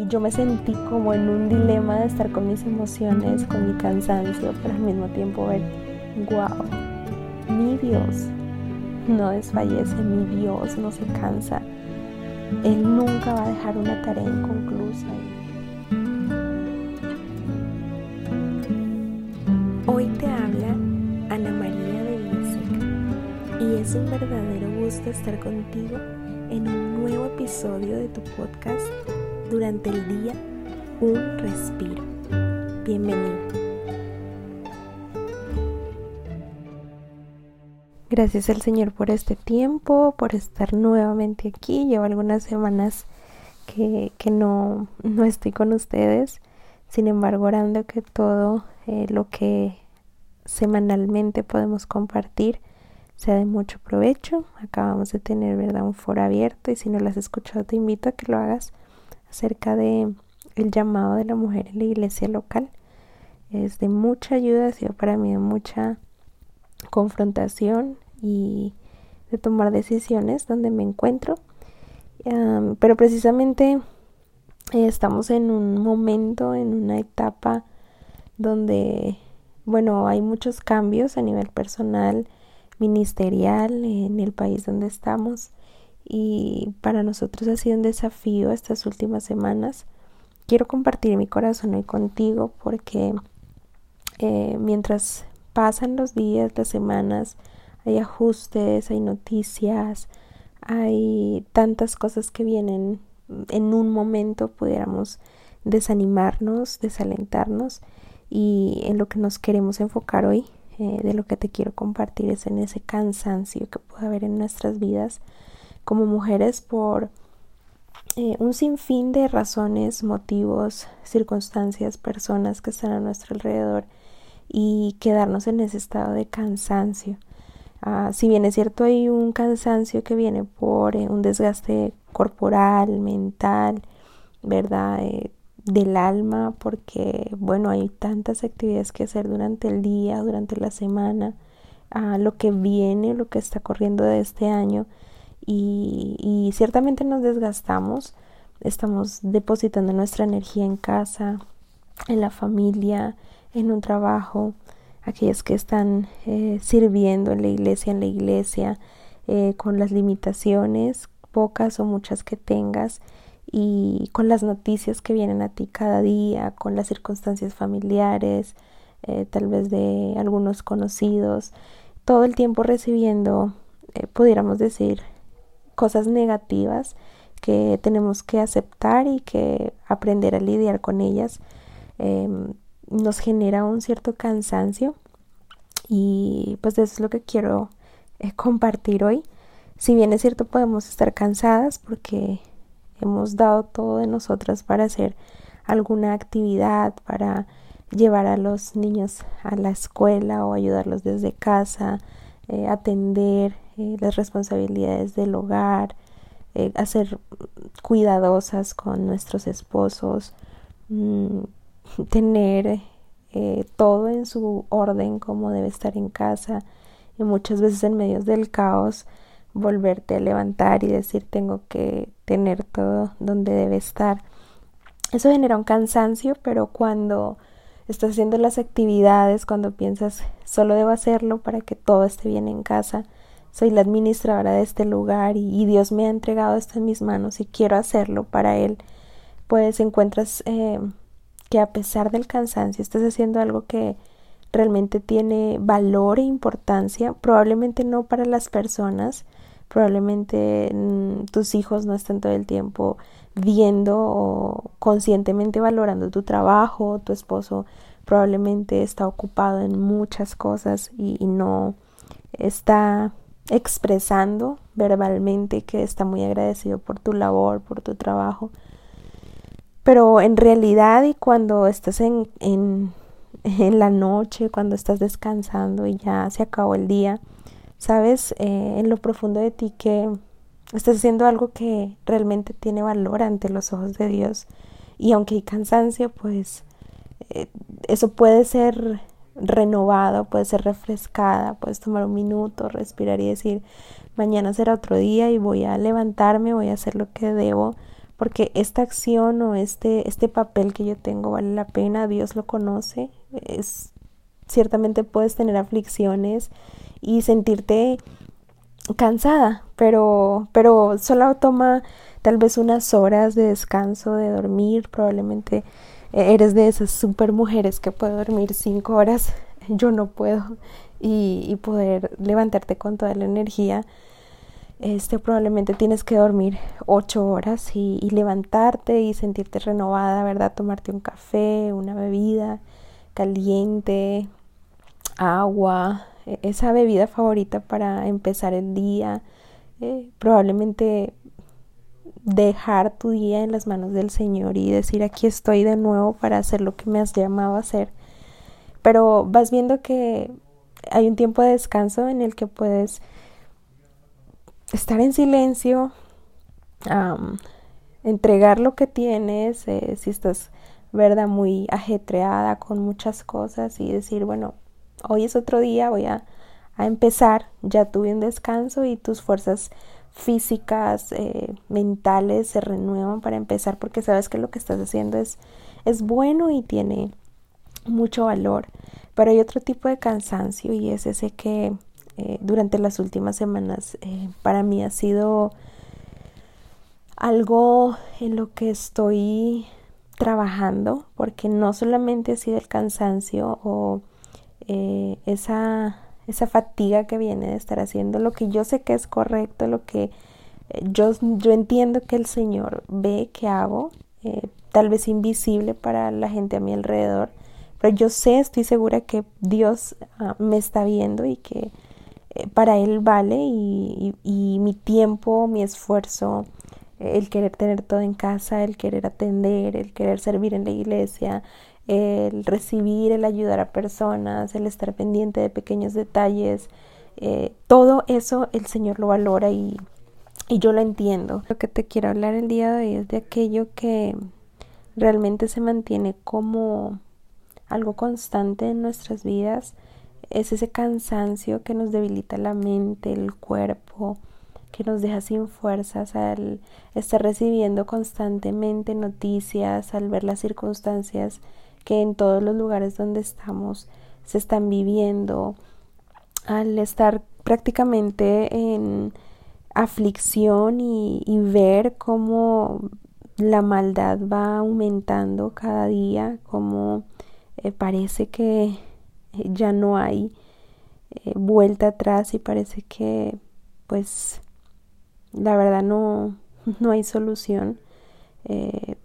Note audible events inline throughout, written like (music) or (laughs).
y yo me sentí como en un dilema de estar con mis emociones, con mi cansancio, pero al mismo tiempo ver, wow, mi Dios no desfallece, mi Dios no se cansa. Él nunca va a dejar una tarea inconclusa. Hoy te habla Ana María de Villaseca y es un verdadero gusto estar contigo en un nuevo episodio de tu podcast durante el día Un Respiro. Bienvenido. Gracias al Señor por este tiempo, por estar nuevamente aquí. Llevo algunas semanas que, no, no estoy con ustedes. Sin embargo, orando que todo eh, lo que semanalmente podemos compartir sea de mucho provecho. Acabamos de tener, ¿verdad?, un foro abierto y si no lo has escuchado te invito a que lo hagas acerca de el llamado de la mujer en la iglesia local. Es de mucha ayuda, ha sido para mí de mucha confrontación y de tomar decisiones donde me encuentro. pero precisamente eh, estamos en un momento, en una etapa donde, bueno, hay muchos cambios a nivel personal, ministerial, en el país donde estamos. Y para nosotros ha sido un desafío estas últimas semanas. Quiero compartir mi corazón hoy contigo porque eh, mientras pasan los días, las semanas, hay ajustes, hay noticias, hay tantas cosas que vienen en un momento, pudiéramos desanimarnos, desalentarnos y en lo que nos queremos enfocar hoy, eh, de lo que te quiero compartir es en ese cansancio que puede haber en nuestras vidas como mujeres por eh, un sinfín de razones, motivos, circunstancias, personas que están a nuestro alrededor y quedarnos en ese estado de cansancio. Ah, si bien es cierto hay un cansancio que viene por eh, un desgaste corporal, mental, ¿verdad? Eh, del alma, porque bueno, hay tantas actividades que hacer durante el día, durante la semana, a lo que viene, lo que está corriendo de este año y, y ciertamente nos desgastamos, estamos depositando nuestra energía en casa, en la familia, en un trabajo, aquellas que están eh, sirviendo en la iglesia, en la iglesia, eh, con las limitaciones, pocas o muchas que tengas, y con las noticias que vienen a ti cada día, con las circunstancias familiares, eh, tal vez de algunos conocidos, todo el tiempo recibiendo, pudiéramos decir, cosas negativas que tenemos que aceptar y que aprender a lidiar con ellas. Em, nos genera un cierto cansancio y pues eso es lo que quiero eh, compartir hoy. Si bien es cierto podemos estar cansadas porque hemos dado todo de nosotras para hacer alguna actividad, para llevar a los niños a la escuela o ayudarlos desde casa, eh, atender eh, las responsabilidades del hogar, hacer cuidadosas con nuestros esposos, mm, (laughs) tener eh, todo en su orden como debe estar en casa y muchas veces en medio del caos volverte a levantar y decir tengo que tener todo donde debe estar. Eso genera un cansancio, pero cuando estás haciendo las actividades, cuando piensas solo debo hacerlo para que todo esté bien en casa, soy la administradora de este lugar y, Dios me ha entregado esto en mis manos y quiero hacerlo para Él, pues encuentras eh, que a pesar del cansancio estás haciendo algo que realmente tiene valor e importancia, probablemente no para las personas, probablemente mm, tus hijos no están todo el tiempo viendo o conscientemente valorando tu trabajo, tu esposo probablemente está ocupado en muchas cosas y, y no está expresando verbalmente que está muy agradecido por tu labor, por tu trabajo pero en realidad y cuando estás en, (laughs) en, la noche, cuando estás descansando y ya se acabó el día, sabes eh, en lo profundo de ti que estás haciendo algo que realmente tiene valor ante los ojos de Dios. Y aunque hay cansancio, pues eh, eso puede ser renovado, puede ser refrescada, puedes tomar un minuto, respirar y decir, mañana será otro día y voy a levantarme, voy a hacer lo que debo porque esta acción o este, este papel que yo tengo vale la pena, Dios lo conoce, es, ciertamente puedes tener aflicciones y sentirte cansada, pero, pero solo toma tal vez unas horas de descanso, de dormir, probablemente eres de esas super mujeres que puede dormir cinco horas, yo no puedo, y, poder levantarte con toda la energía este probablemente tienes que dormir ocho horas y, levantarte y sentirte renovada, ¿verdad? Tomarte un café, una bebida caliente, agua, e, esa bebida favorita para empezar el día, eh, probablemente dejar tu día en las manos del Señor y decir aquí estoy de nuevo para hacer lo que me has llamado a hacer. Pero vas viendo que hay un tiempo de descanso en el que puedes estar en silencio, entregar lo que tienes, eh, si estás, ¿verdad?, muy ajetreada con muchas cosas y decir, bueno, hoy es otro día, voy a, empezar, ya tuve un descanso y tus fuerzas físicas, eh, mentales se renuevan para empezar porque sabes que lo que estás haciendo es, es bueno y tiene mucho valor. Pero hay otro tipo de cansancio y es ese que eh, durante las últimas semanas eh, para mí ha sido algo en lo que estoy trabajando porque no solamente ha sido el cansancio o esa, esa fatiga que viene de estar haciendo lo que yo sé que es correcto, lo que yo, yo entiendo que el Señor ve que hago, tal vez invisible para la gente a mi alrededor, pero yo sé, estoy segura que Dios ah, me está viendo y que eh, para Él vale y, mi tiempo, mi esfuerzo, el querer tener todo en casa, el querer atender, el querer servir en la iglesia, el recibir, el ayudar a personas, el estar pendiente de pequeños detalles, eh, todo eso el Señor lo valora y, y yo lo entiendo. Lo que te quiero hablar el día de hoy es de aquello que realmente se mantiene como algo constante en nuestras vidas es ese cansancio que nos debilita la mente, el cuerpo, que nos deja sin fuerzas al estar recibiendo constantemente noticias, al ver las circunstancias que en todos los lugares donde estamos se están viviendo, al estar prácticamente en aflicción y, ver cómo la maldad va aumentando cada día, cómo eh, parece que ya no hay eh, vuelta atrás y parece que pues la verdad no, (laughs) no hay solución. Eh,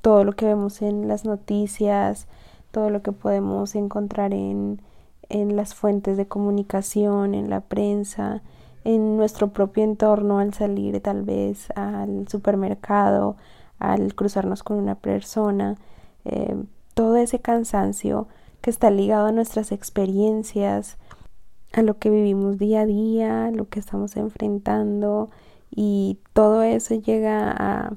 todo lo que vemos en las noticias, todo lo que podemos encontrar en, en las fuentes de comunicación, en la prensa, en nuestro propio entorno al salir tal vez al supermercado, al cruzarnos con una persona, eh, todo ese cansancio que está ligado a nuestras experiencias, a lo que vivimos día a día, lo que estamos enfrentando y todo eso llega a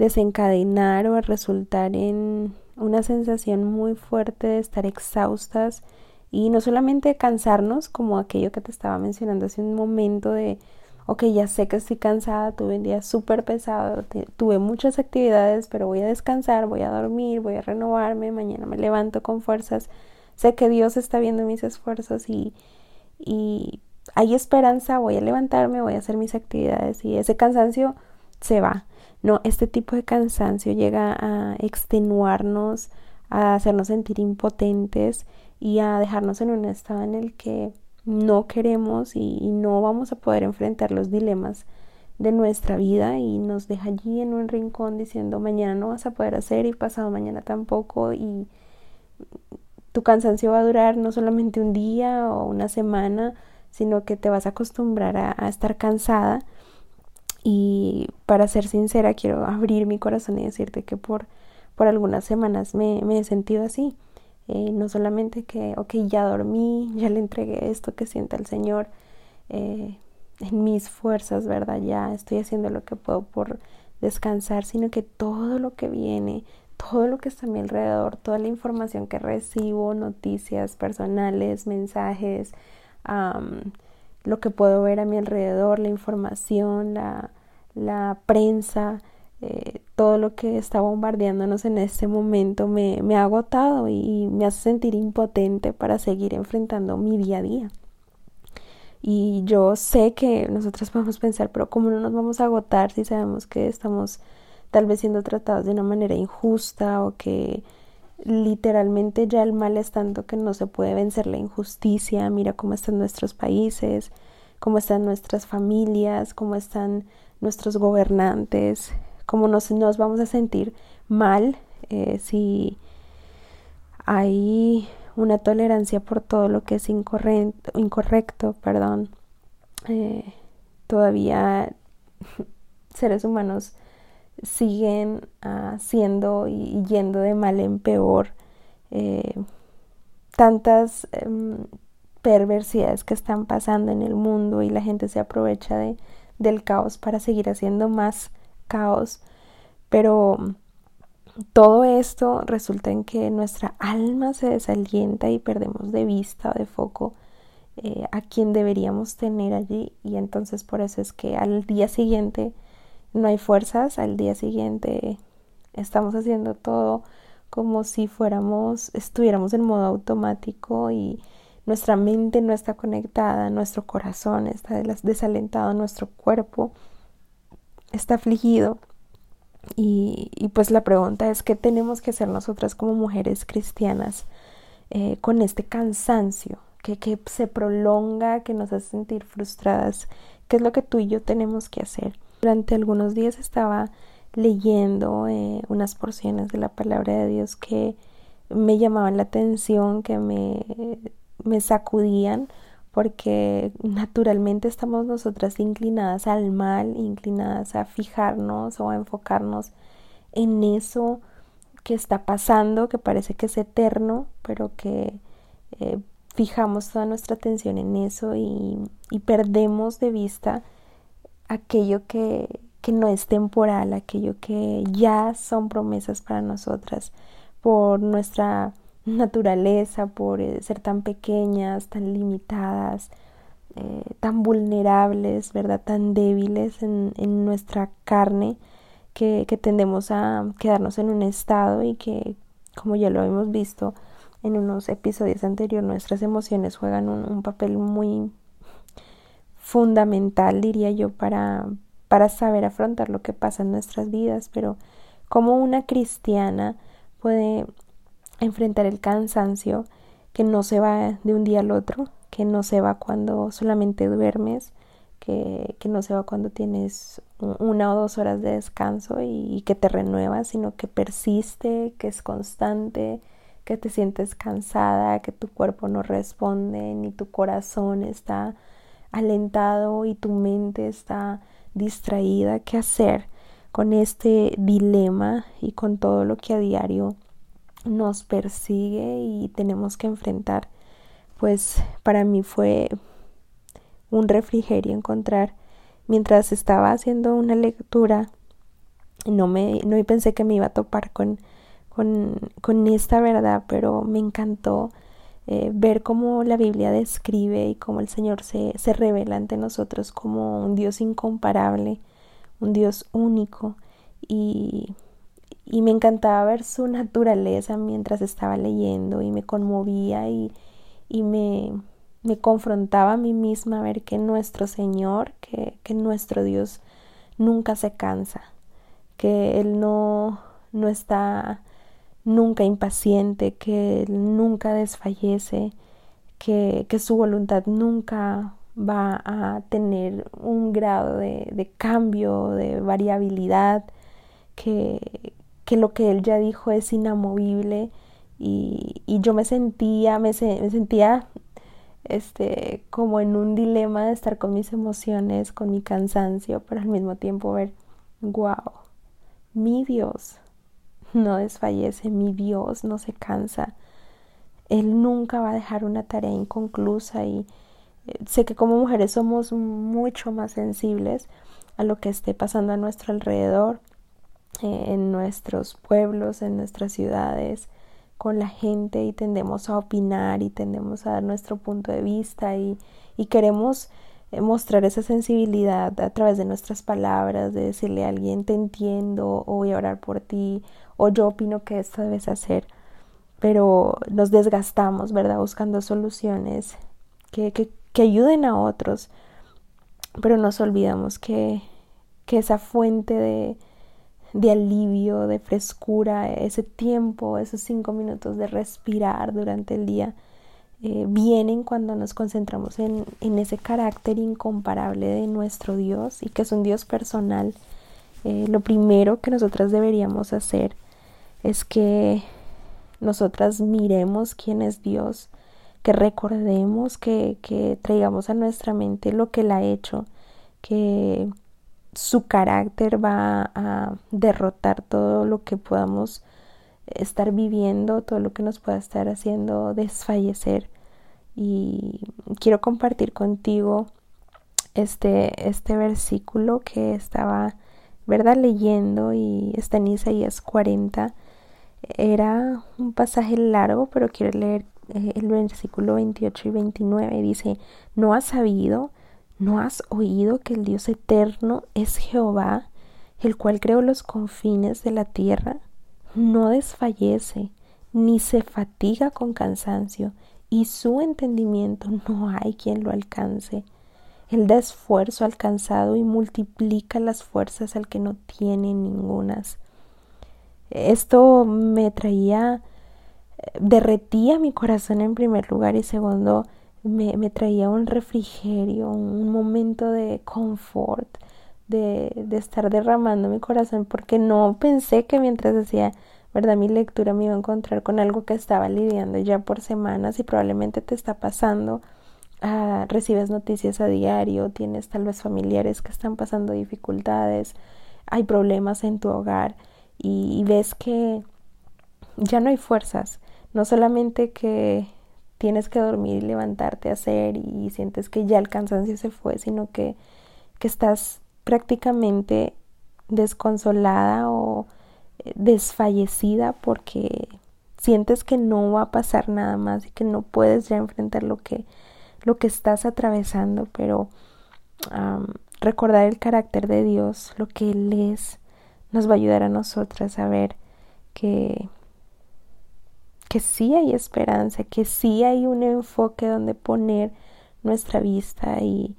desencadenar o resultar en una sensación muy fuerte de estar exhaustas y no solamente cansarnos como aquello que te estaba mencionando hace un momento de ok, ya sé que estoy cansada, tuve un día súper pesado, tuve muchas actividades, pero voy a descansar, voy a dormir, voy a renovarme, mañana me levanto con fuerzas, sé que Dios está viendo mis esfuerzos y, y hay esperanza, voy a levantarme, voy a hacer mis actividades y ese cansancio se va. No, este tipo de cansancio llega a extenuarnos, a hacernos sentir impotentes y a dejarnos en un estado en el que no queremos y, no vamos a poder enfrentar los dilemas de nuestra vida y nos deja allí en un rincón diciendo mañana no vas a poder hacer y pasado mañana tampoco y tu cansancio va a durar no solamente un día o una semana, sino que te vas a acostumbrar a, estar cansada y para ser sincera quiero abrir mi corazón y decirte que por, por algunas semanas me, he sentido así. Eh, no solamente que, ok, ya dormí, ya le entregué esto que sienta el Señor eh, en mis fuerzas, ¿verdad? Ya estoy haciendo lo que puedo por descansar, sino que todo lo que viene, todo lo que está a mi alrededor, toda la información que recibo, noticias personales, mensajes, lo que puedo ver a mi alrededor, la información, la, la prensa, eh, todo lo que está bombardeándonos en este momento me, me ha agotado y me hace sentir impotente para seguir enfrentando mi día a día. Y yo sé que nosotros (laughs) podemos pensar, pero ¿cómo no nos vamos a agotar si sabemos que estamos tal vez siendo tratados de una manera injusta o que literalmente ya el mal es tanto que no se puede vencer la injusticia? Mira cómo están nuestros países, cómo están nuestras familias, cómo están nuestros gobernantes, cómo nos, nos vamos a sentir mal eh, si hay una tolerancia por todo lo que es incorrecto, incorrecto perdón. Eh, todavía (laughs) seres humanos siguen siendo y yendo de mal en peor. Eh, tantas em, perversidades que están pasando en el mundo y la gente se aprovecha de, del caos para seguir haciendo más caos. Pero todo esto resulta en que nuestra alma se desalienta y perdemos de vista, de foco eh, a quien deberíamos tener allí y entonces por eso es que al día siguiente no hay fuerzas, al día siguiente estamos haciendo todo como si fuéramos, estuviéramos en modo automático y nuestra mente no está conectada, nuestro corazón está desalentado, nuestro cuerpo está afligido y, pues la pregunta es, ¿qué tenemos que hacer nosotras como mujeres cristianas eh, con este cansancio que, que se prolonga, que nos hace sentir frustradas? ¿Qué es lo que tú y yo tenemos que hacer? Durante algunos días estaba leyendo eh, unas porciones de la palabra de Dios que me llamaban la atención, que me, me sacudían porque naturalmente estamos nosotras inclinadas al mal, inclinadas a fijarnos o a enfocarnos en eso que está pasando, que parece que es eterno, pero que eh, fijamos toda nuestra atención en eso y, y perdemos de vista aquello que, que no es temporal, aquello que ya son promesas para nosotras por nuestra naturaleza, por eh, ser tan pequeñas, tan limitadas, eh, tan vulnerables, ¿verdad? Tan débiles en, nuestra carne que, que, tendemos a quedarnos en un estado y que, como ya lo hemos visto en unos episodios anteriores, nuestras emociones juegan un, un papel muy fundamental, diría yo, para, para saber afrontar lo que pasa en nuestras vidas, pero como una cristiana puede enfrentar el cansancio que no se va de un día al otro, que no se va cuando solamente duermes, que, que no se va cuando tienes una o dos horas de descanso y, y que te renuevas, sino que persiste, que es constante, que te sientes cansada, que tu cuerpo no responde, ni tu corazón está alentado y tu mente está distraída. ¿Qué hacer con este dilema y con todo lo que a diario nos persigue y tenemos que enfrentar, pues para mí fue un refrigerio encontrar mientras estaba haciendo una lectura no me no pensé que me iba a topar con con, con esta verdad pero me encantó eh, ver cómo la Biblia describe y cómo el Señor se, se revela ante nosotros como un Dios incomparable un Dios único. Y y me encantaba ver su naturaleza mientras estaba leyendo y me conmovía y, y me, me confrontaba a mí misma a ver que nuestro Señor, que, que nuestro Dios nunca se cansa, que Él no, no está nunca impaciente, que nunca desfallece, que, que su voluntad nunca va a tener un grado de, de cambio, de variabilidad, que, que lo que él ya dijo es inamovible. Y, y yo me sentía, me, me, sentía este, como en un dilema de estar con mis emociones, con mi cansancio, pero al mismo tiempo ver, wow, mi Dios no desfallece, mi Dios no se cansa, Él nunca va a dejar una tarea inconclusa y eh, sé que como mujeres somos mucho más sensibles a lo que esté pasando a nuestro alrededor en nuestros pueblos, en nuestras ciudades, con la gente y tendemos a opinar y tendemos a dar nuestro punto de vista y, y queremos eh, mostrar esa sensibilidad a través de nuestras palabras, de decirle a alguien te entiendo o voy a orar por ti o yo opino que esto debes hacer, pero nos desgastamos, ¿verdad? Buscando soluciones que, que, que ayuden a otros, pero nos olvidamos que, que esa fuente de, de alivio, de frescura, ese tiempo, esos cinco minutos de respirar durante el día, eh, vienen cuando nos concentramos en, en, ese carácter incomparable de nuestro Dios y que es un Dios personal. Eh, lo primero que nosotras deberíamos hacer es que nosotras miremos quién es Dios, que recordemos, que, que traigamos a nuestra mente lo que Él ha hecho, que su carácter va a derrotar todo lo que podamos estar viviendo, todo lo que nos pueda estar haciendo desfallecer. Y quiero compartir contigo este, este versículo que estaba, ¿verdad? Leyendo y está en Isaías 40. Era un pasaje largo, pero quiero leer eh, el versículo 28 y 29. Dice, no has sabido, no has oído que el Dios eterno es Jehová, el cual creó los confines de la tierra no desfallece ni se fatiga con cansancio, y su entendimiento no hay quien lo alcance. Él da esfuerzo al cansado y multiplica las fuerzas al que no tiene ningunas. Esto me traía, derretía mi corazón en primer lugar y segundo, me, me traía un refrigerio, un momento de confort, de, de estar derramando mi corazón porque no pensé que mientras hacía verdad mi lectura me iba a encontrar con algo que estaba lidiando ya por semanas y probablemente te está pasando. Ah, recibes noticias a diario tienes tal vez familiares que están pasando dificultades hay problemas en tu hogar y, ves que ya no hay fuerzas no solamente que tienes que dormir y levantarte a hacer y sientes que ya el cansancio se fue sino que que estás prácticamente desconsolada o eh, desfallecida porque sientes que no va a pasar nada más y que no puedes ya enfrentar lo que lo que estás atravesando pero recordar el carácter de Dios lo que él es nos va a ayudar a nosotras a ver que que sí hay esperanza que sí hay un enfoque donde poner nuestra vista y,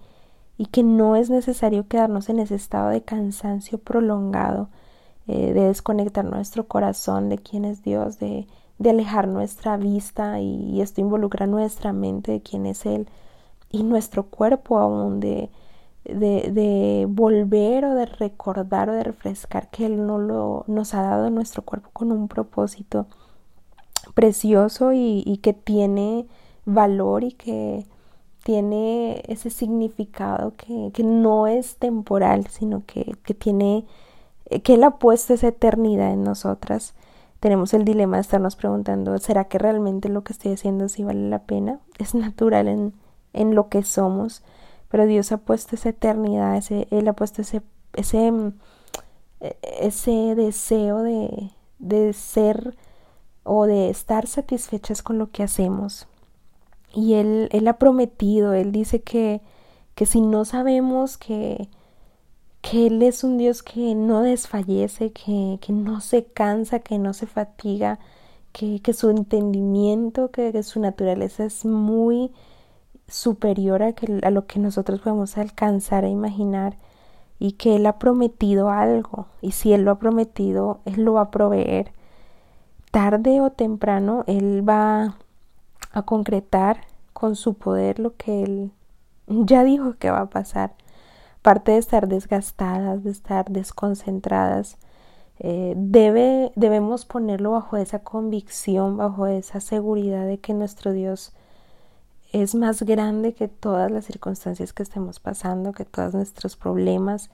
y que no es necesario quedarnos en ese estado de cansancio prolongado, eh, de desconectar nuestro corazón de quién es Dios, de, de alejar nuestra vista y, esto involucra nuestra mente de quién es Él y nuestro cuerpo aún de, de, de, volver o de recordar o de refrescar que Él no lo, nos ha dado nuestro cuerpo con un propósito precioso y, y que tiene valor y que tiene ese significado que, que no es temporal, sino que, que tiene, que Él ha puesto esa eternidad en nosotras. Tenemos el dilema de estarnos preguntando, ¿será que realmente lo que estoy haciendo sí vale la pena? Es natural en, en lo que somos, pero Dios ha puesto esa eternidad, ese, Él ha puesto ese, ese, e, ese deseo de, de ser o de estar satisfechas con lo que hacemos. Y él, él ha prometido, él dice que, que si no sabemos que, que Él es un Dios que no desfallece, que, que no se cansa, que no se fatiga, que, que su entendimiento, que, que, su naturaleza es muy superior a, que, a lo que nosotros podemos alcanzar a imaginar y que Él ha prometido algo y si Él lo ha prometido, Él lo va a proveer. Tarde o temprano Él va a concretar con su poder lo que él ya dijo que va a pasar. Parte de estar desgastadas, de estar desconcentradas, eh, debe, debemos ponerlo bajo esa convicción, bajo esa seguridad de que nuestro Dios es más grande que todas las circunstancias que estemos pasando, que todos nuestros problemas.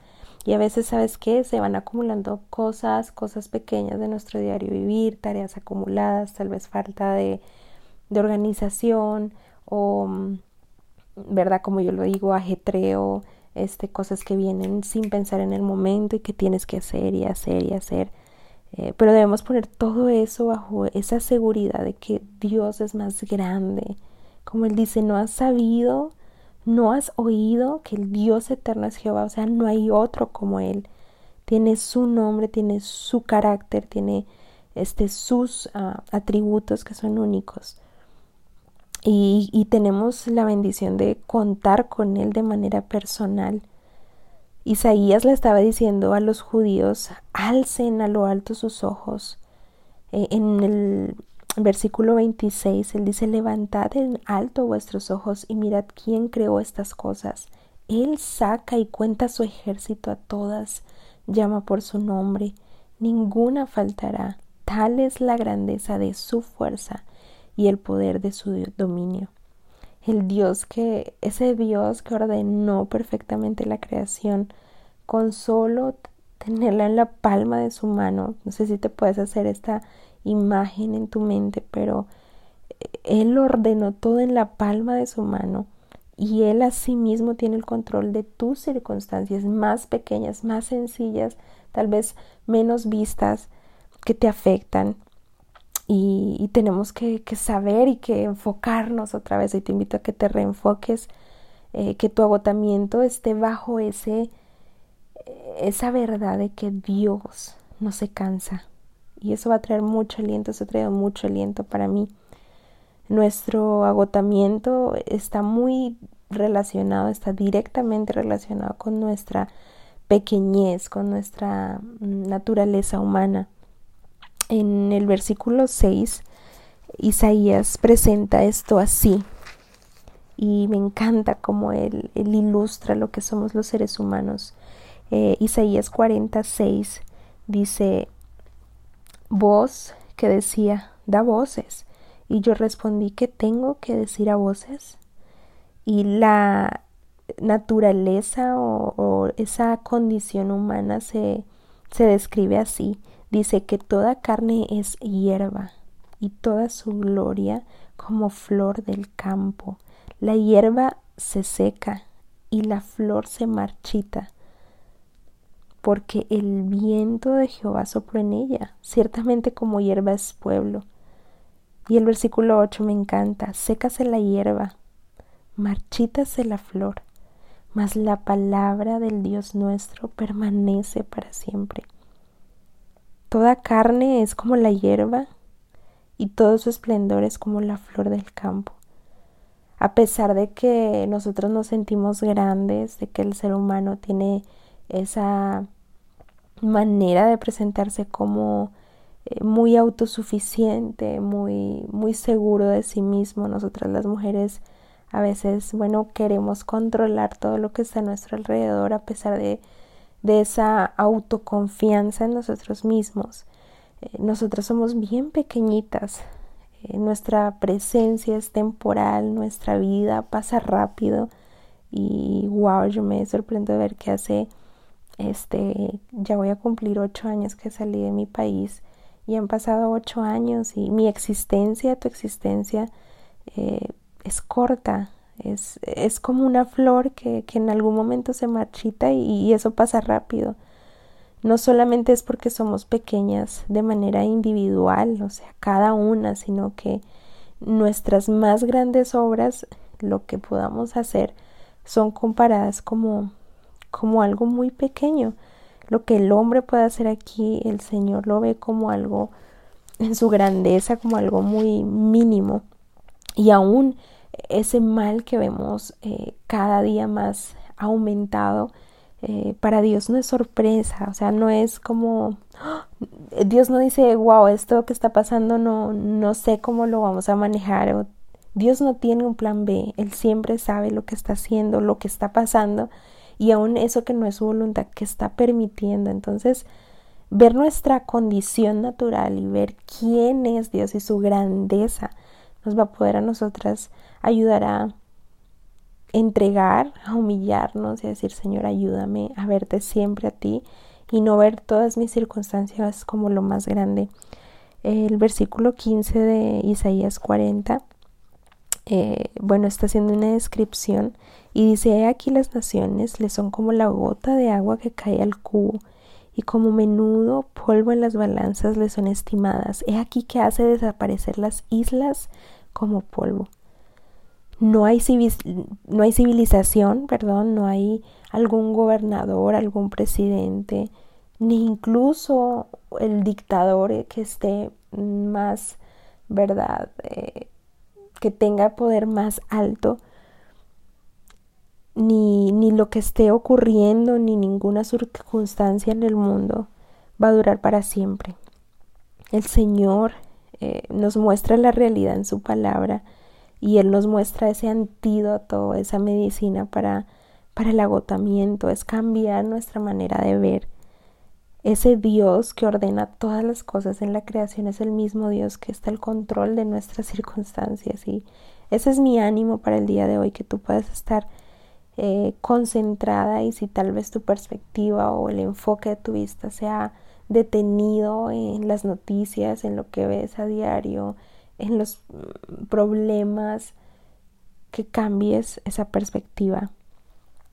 Y a veces, ¿sabes qué? Se van acumulando cosas, cosas pequeñas de nuestro diario vivir, tareas acumuladas, tal vez falta de de organización o, mm, ¿verdad? Como yo lo digo, ajetreo, este, cosas que vienen sin pensar en el momento y que tienes que hacer y hacer y hacer. Eh, pero debemos poner todo eso bajo esa seguridad de que Dios es más grande. Como Él dice, no has sabido, ¿No has oído que el Dios eterno es Jehová? O sea, no hay otro como Él. Tiene su nombre, tiene su carácter, tiene este, sus ah, atributos que son únicos. Y, y tenemos la bendición de contar con Él de manera personal. Isaías le estaba diciendo a los judíos, alcen a lo alto sus ojos. Eh, en el versículo 26, él dice, levantad en alto vuestros ojos y mirad quién creó estas cosas. Él saca y cuenta su ejército a todas, llama por su nombre, ninguna faltará. Tal es la grandeza de su fuerza y el poder de su dominio. El Dios que, ese Dios que ordenó perfectamente la creación, con solo tenerla en la palma de su mano, no sé si te puedes hacer esta imagen en tu mente, pero Él ordenó todo en la palma de su mano y Él asimismo tiene el control de tus circunstancias más pequeñas, más sencillas, tal vez menos vistas, que te afectan. Y, tenemos que, saber y que enfocarnos otra vez. Y te invito a que te reenfoques, eh, que tu agotamiento esté bajo ese, esa verdad de que Dios no se cansa, y eso va a traer mucho aliento, eso ha traído mucho aliento para mí. Nuestro agotamiento está muy relacionado, está directamente relacionado con nuestra pequeñez, con nuestra mm, naturaleza humana. En el versículo 6, Isaías presenta esto así. Y me encanta cómo él, ilustra lo que somos los seres humanos. Eh, Isaías 46 dice, voz que decía, da voces. Y yo respondí que tengo que decir a voces. Y la naturaleza o, esa condición humana se, se describe así. Dice que toda carne es hierba y toda su gloria como flor del campo. La hierba se seca y la flor se marchita, porque el viento de Jehová sopló en ella, ciertamente como hierba es pueblo. Y el versículo 8 me encanta, sécase la hierba, marchítase la flor, mas la palabra del Dios nuestro permanece para siempre. Toda carne es como la hierba y todo su esplendor es como la flor del campo. A pesar de que nosotros nos sentimos grandes, de que el ser humano tiene esa manera de presentarse como eh, muy autosuficiente, muy, muy seguro de sí mismo. Nosotras las mujeres a veces, bueno, queremos controlar todo lo que está a nuestro alrededor a pesar de, de esa autoconfianza en nosotros mismos. Eh, nosotras somos bien pequeñitas, eh, nuestra presencia es temporal, nuestra vida pasa rápido y wow, yo me sorprendo de ver que hace este, ya voy a cumplir ocho años que salí de mi país y han pasado ocho años y mi existencia, tu existencia eh, es corta, es, es, como una flor que, que, en algún momento se marchita y, y eso pasa rápido. No solamente es porque somos pequeñas de manera individual, o sea, cada una, sino que nuestras más grandes obras, lo que podamos hacer, son comparadas como como algo muy pequeño. Lo que el hombre puede hacer aquí, el Señor lo ve como algo en su grandeza, como algo muy mínimo. Y aún ese mal que vemos eh, cada día más aumentado, eh, para Dios no es sorpresa, o sea, no es como, ¡ah! Dios no dice, wow, esto que está pasando no, no sé cómo lo vamos a manejar. Dios no tiene un plan B, Él siempre sabe lo que está haciendo, lo que está pasando y aún eso que no es su voluntad que está permitiendo. Entonces, ver nuestra condición natural y ver quién es Dios y su grandeza nos va a poder a nosotras ayudar a entregar, a humillarnos y a decir, Señor, ayúdame a verte siempre a ti y no ver todas mis circunstancias como lo más grande. El versículo 15 de Isaías 40, eh, bueno, está haciendo una descripción y dice, he aquí las naciones le son como la gota de agua que cae al cubo, y como menudo polvo en las balanzas le son estimadas. He aquí que hace desaparecer las islas como polvo. no hay, civilización, perdón, no hay algún gobernador, algún presidente, ni incluso el dictador que esté más, ¿verdad? Eh, que tenga poder más alto, ni, ni lo que esté ocurriendo, ni ninguna circunstancia en el mundo va a durar para siempre. El Señor eh, nos muestra la realidad en su palabra y Él nos muestra ese antídoto, esa medicina para, para el agotamiento, es cambiar nuestra manera de ver. Ese Dios que ordena todas las cosas en la creación es el mismo Dios que está al control de nuestras (laughs) circunstancias. Y ese es mi ánimo para el día de hoy, que tú puedas estar eh, concentrada y si tal vez tu perspectiva o el enfoque de tu vista sea detenido en las noticias, en lo que ves a diario, en los mm, problemas, que cambies esa perspectiva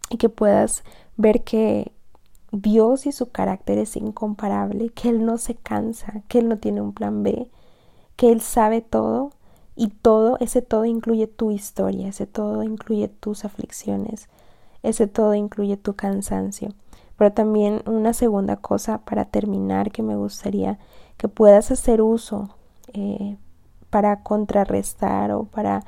y que puedas ver que Dios y su carácter es incomparable, que Él no se cansa, que Él no tiene un plan B, que Él sabe todo y todo, ese todo incluye tu historia, ese todo incluye tus aflicciones, ese todo incluye tu cansancio. Pero también una segunda cosa para terminar que me gustaría que puedas hacer uso eh, para contrarrestar o para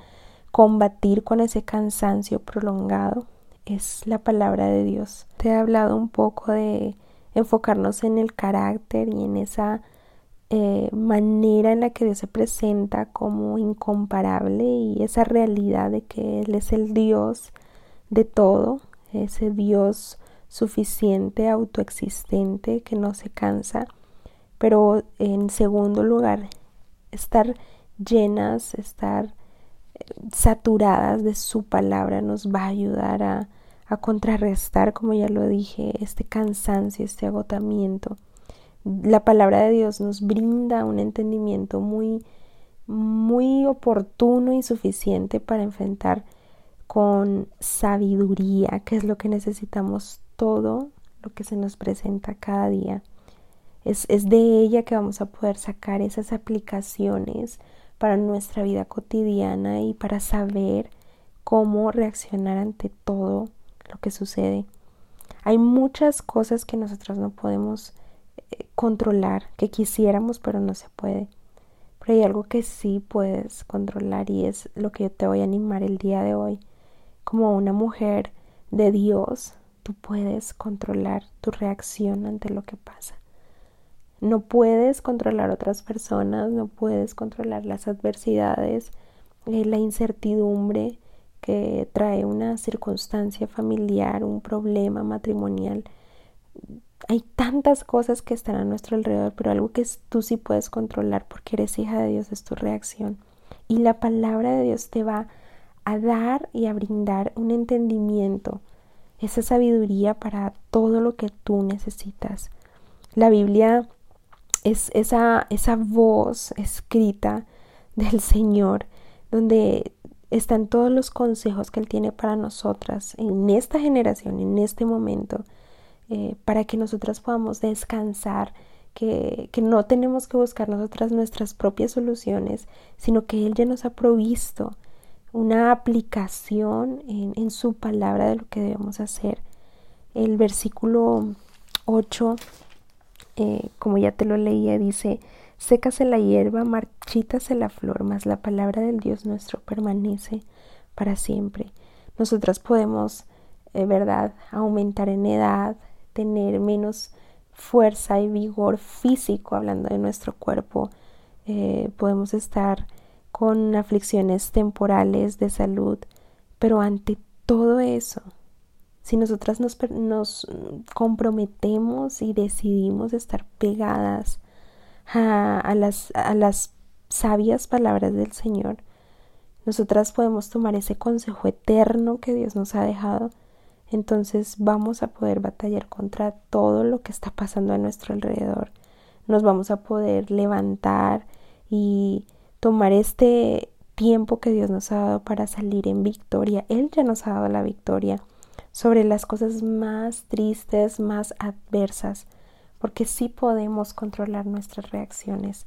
combatir con ese cansancio prolongado es la palabra de Dios. Te he hablado un poco de enfocarnos en el carácter y en esa eh, manera en la que Dios se presenta como incomparable y esa realidad de que Él es el Dios de todo, ese Dios suficiente, autoexistente, que no se cansa. Pero en segundo lugar, estar llenas, estar eh, saturadas de su palabra nos va a ayudar a, a contrarrestar, como ya lo dije, este cansancio, este agotamiento. La palabra de Dios nos brinda un entendimiento muy, muy oportuno y suficiente para enfrentar con sabiduría, que es lo que necesitamos todo lo que se nos presenta cada día. Es, es, de ella que vamos a poder sacar esas aplicaciones para nuestra vida cotidiana y para saber cómo reaccionar ante todo lo que sucede. Hay muchas cosas que nosotros no podemos eh, controlar, que quisiéramos, pero no se puede. Pero hay algo que sí puedes controlar y es lo que yo te voy a animar el día de hoy. Como una mujer de Dios, tú puedes controlar tu reacción ante lo que pasa. No puedes controlar otras personas, no puedes controlar las adversidades, eh, la incertidumbre que trae una circunstancia familiar, un problema matrimonial. Hay tantas cosas que están a nuestro alrededor, pero algo que tú sí puedes controlar porque eres hija de Dios es tu reacción. Y la palabra de Dios te va a dar y a brindar un entendimiento, esa sabiduría para todo lo que tú necesitas. La Biblia es esa, esa voz escrita del Señor donde están todos los consejos que Él tiene para nosotras en esta generación, en este momento, eh, para que nosotras podamos descansar, que, que, no tenemos que buscar nosotras nuestras propias soluciones, sino que Él ya nos ha provisto una aplicación en, en su palabra de lo que debemos hacer. El versículo 8 eh, como ya te lo leía, dice, sécase la hierba, marchítase la flor, mas la palabra del Dios nuestro permanece para siempre. Nosotras podemos, eh, ¿verdad?, aumentar en edad, tener menos fuerza y vigor físico, hablando de nuestro cuerpo, eh, podemos estar con aflicciones temporales de salud, pero ante todo eso, si nosotras nos, nos comprometemos y decidimos estar pegadas a, las, a las sabias palabras del Señor, nosotras podemos tomar ese consejo eterno que Dios nos ha dejado, entonces vamos a poder batallar contra todo lo que está pasando a nuestro alrededor. Nos vamos a poder levantar y tomar este tiempo que Dios nos ha dado para salir en victoria. Él ya nos ha dado la victoria sobre las cosas más tristes, más adversas, porque sí podemos controlar nuestras reacciones.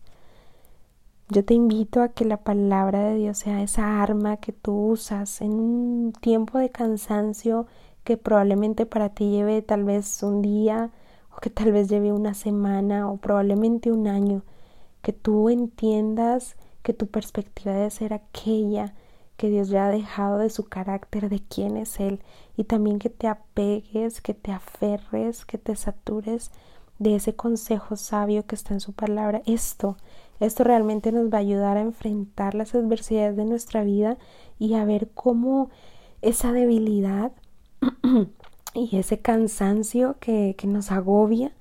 Yo te invito a que la palabra de Dios sea esa arma que tú usas en un tiempo de cansancio que probablemente para ti lleve tal vez un día o que tal vez lleve una semana o probablemente un año, que tú entiendas que tu perspectiva debe ser aquella que Dios ya ha dejado de su carácter, de quién es Él, y también que te apegues, que te aferres, que te satures de ese consejo sabio que está en su palabra. Esto esto realmente nos va a ayudar a enfrentar las adversidades de nuestra vida y a ver cómo esa debilidad (clears throat) y ese cansancio que, que nos agobia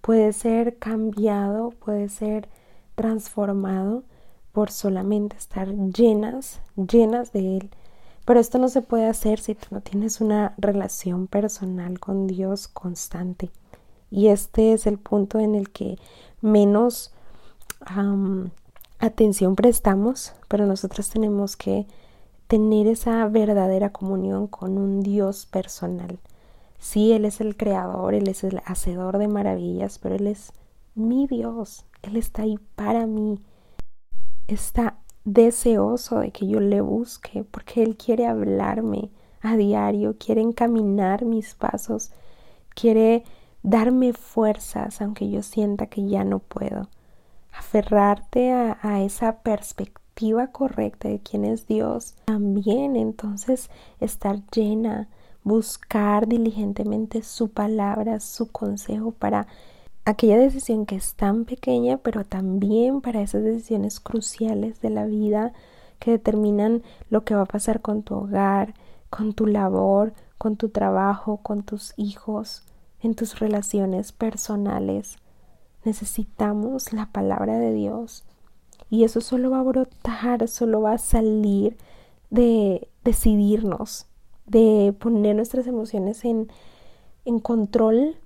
puede ser cambiado, puede ser transformado por solamente estar llenas, llenas de Él. Pero esto no se puede hacer si tú no tienes una relación personal con Dios constante. Y este es el punto en el que menos atención prestamos, pero nosotros tenemos que tener esa verdadera comunión con un Dios personal. Sí, Él es el creador, Él es el hacedor de maravillas, pero Él es mi Dios, Él está ahí para mí. Está deseoso de que yo le busque, porque Él quiere hablarme a diario, quiere encaminar mis pasos, quiere darme fuerzas, aunque yo sienta que ya no puedo aferrarte a, esa perspectiva correcta de quién es Dios. También entonces estar llena, buscar diligentemente su palabra, su consejo para aquella decisión que es tan pequeña, pero también para esas decisiones cruciales de la vida que determinan lo que va a pasar con tu hogar, con tu labor, con tu trabajo, con tus hijos, en tus relaciones personales necesitamos la palabra de Dios y eso solo va a brotar, solo va a salir de decidirnos, de poner nuestras emociones en, en control,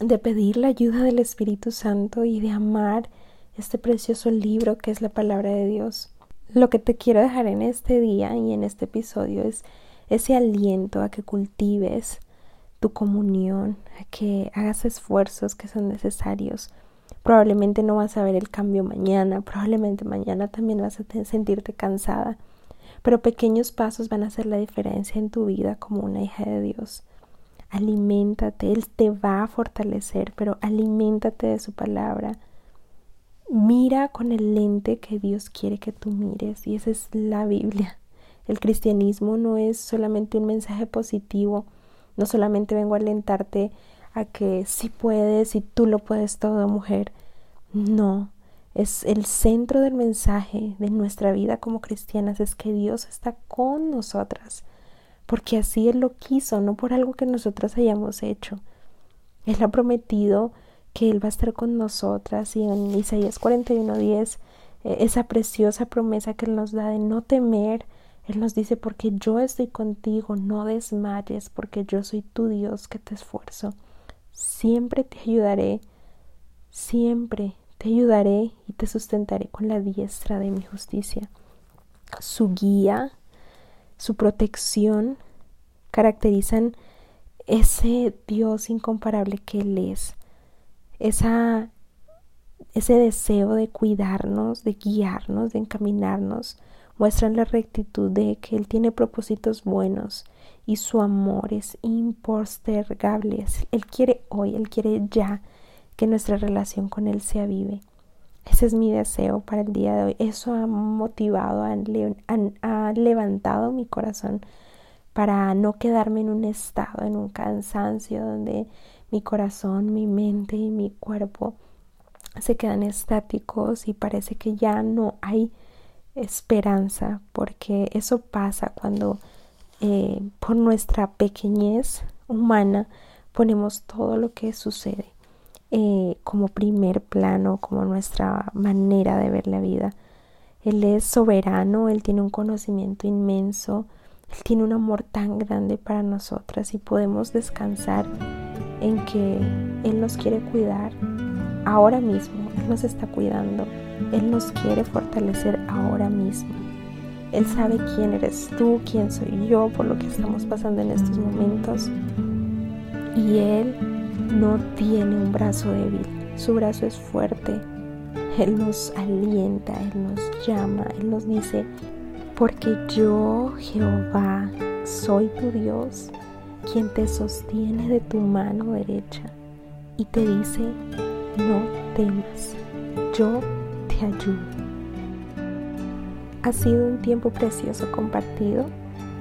de pedir la ayuda del Espíritu Santo y de amar este precioso libro que es la palabra de Dios. Lo que te quiero dejar en este día y en este episodio es ese aliento a que cultives tu comunión, a que hagas esfuerzos que son necesarios. Probablemente no vas a ver el cambio mañana, probablemente mañana también vas a sentirte cansada, pero pequeños pasos van a hacer la diferencia en tu vida como una hija de Dios. Aliméntate, Él te va a fortalecer, pero aliméntate de su palabra. Mira con el lente que Dios quiere que tú mires, y esa es la Biblia. El cristianismo no es solamente un mensaje positivo, no solamente vengo a alentarte a que si puedes y tú lo puedes todo, mujer. No, es el centro del mensaje de nuestra vida como cristianas, es que Dios está con nosotras, porque así Él lo quiso, no por algo que nosotras hayamos hecho. Él ha prometido que Él va a estar con nosotras y en Isaías 41:10, eh, esa preciosa promesa que Él nos da de no temer, él nos dice, porque yo estoy contigo, no desmayes, porque yo soy tu Dios que te esfuerzo. Siempre te ayudaré, siempre te ayudaré y te sustentaré con la diestra de mi justicia. Su guía, su protección caracterizan ese Dios incomparable que Él es, esa, ese deseo de cuidarnos, de guiarnos, de encaminarnos muestran la rectitud de que Él tiene propósitos buenos y su amor es impostergable. Él quiere hoy, Él quiere ya que nuestra relación con Él sea vive. Ese es mi deseo para el día de hoy. Eso ha motivado, ha levantado mi corazón para no quedarme en un estado, en un cansancio donde mi corazón, mi mente y mi cuerpo se quedan estáticos y parece que ya no hay esperanza, porque eso pasa cuando eh, por nuestra pequeñez humana ponemos todo lo que sucede eh, como primer plano, como nuestra manera de ver la vida. Él es soberano, Él tiene un conocimiento inmenso, Él tiene un amor tan grande para nosotras y podemos descansar en que Él nos quiere cuidar ahora mismo, Él nos está cuidando él nos quiere fortalecer ahora mismo. Él sabe quién eres tú, quién soy yo, por lo que estamos pasando en estos momentos. Y Él no tiene un brazo débil, su brazo es fuerte. Él nos alienta, Él nos llama, Él nos dice, porque yo, Jehová, soy tu Dios, quien te sostiene de tu mano derecha y te dice, no temas, yo Ha sido un tiempo precioso compartido.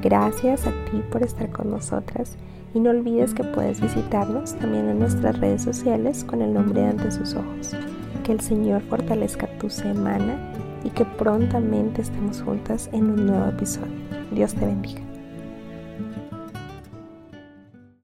Gracias a ti por estar con nosotras y no olvides que puedes visitarnos también en nuestras redes sociales con el nombre de ante sus ojos. Que el Señor fortalezca tu semana y que prontamente estemos juntas en un nuevo episodio. Dios te bendiga.